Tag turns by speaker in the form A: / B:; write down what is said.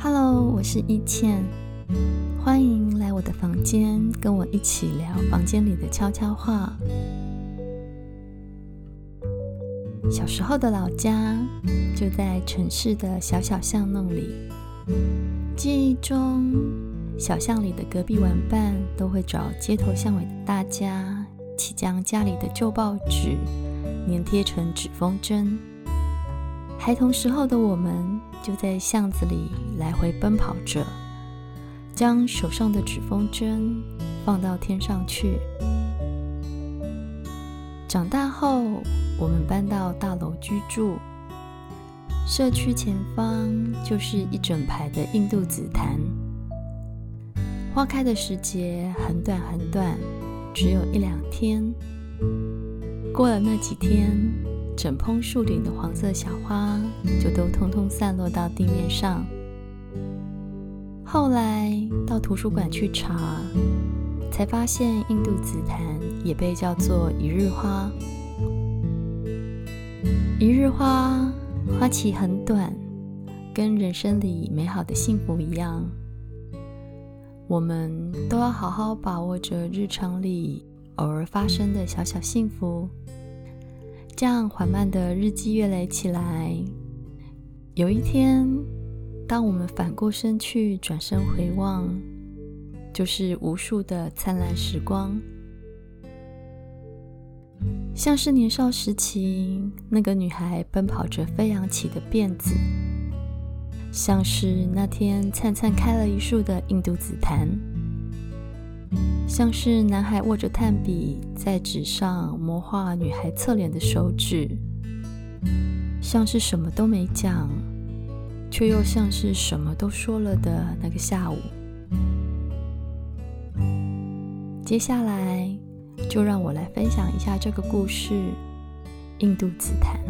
A: Hello，我是一倩，欢迎来我的房间，跟我一起聊房间里的悄悄话。小时候的老家就在城市的小小巷弄里，记忆中，小巷里的隔壁玩伴都会找街头巷尾的大家，一起将家里的旧报纸粘贴成纸风筝。孩童时候的我们，就在巷子里来回奔跑着，将手上的纸风筝放到天上去。长大后，我们搬到大楼居住，社区前方就是一整排的印度紫檀，花开的时节很短很短，只有一两天。过了那几天。整蓬树顶的黄色小花就都通通散落到地面上。后来到图书馆去查，才发现印度紫檀也被叫做一日花。一日花花期很短，跟人生里美好的幸福一样，我们都要好好把握着日常里偶尔发生的小小幸福。这样缓慢的日积月累起来，有一天，当我们反过身去，转身回望，就是无数的灿烂时光，像是年少时期那个女孩奔跑着飞扬起的辫子，像是那天灿灿开了一束的印度紫檀。像是男孩握着炭笔在纸上磨画女孩侧脸的手指，像是什么都没讲，却又像是什么都说了的那个下午。接下来，就让我来分享一下这个故事——印度紫檀。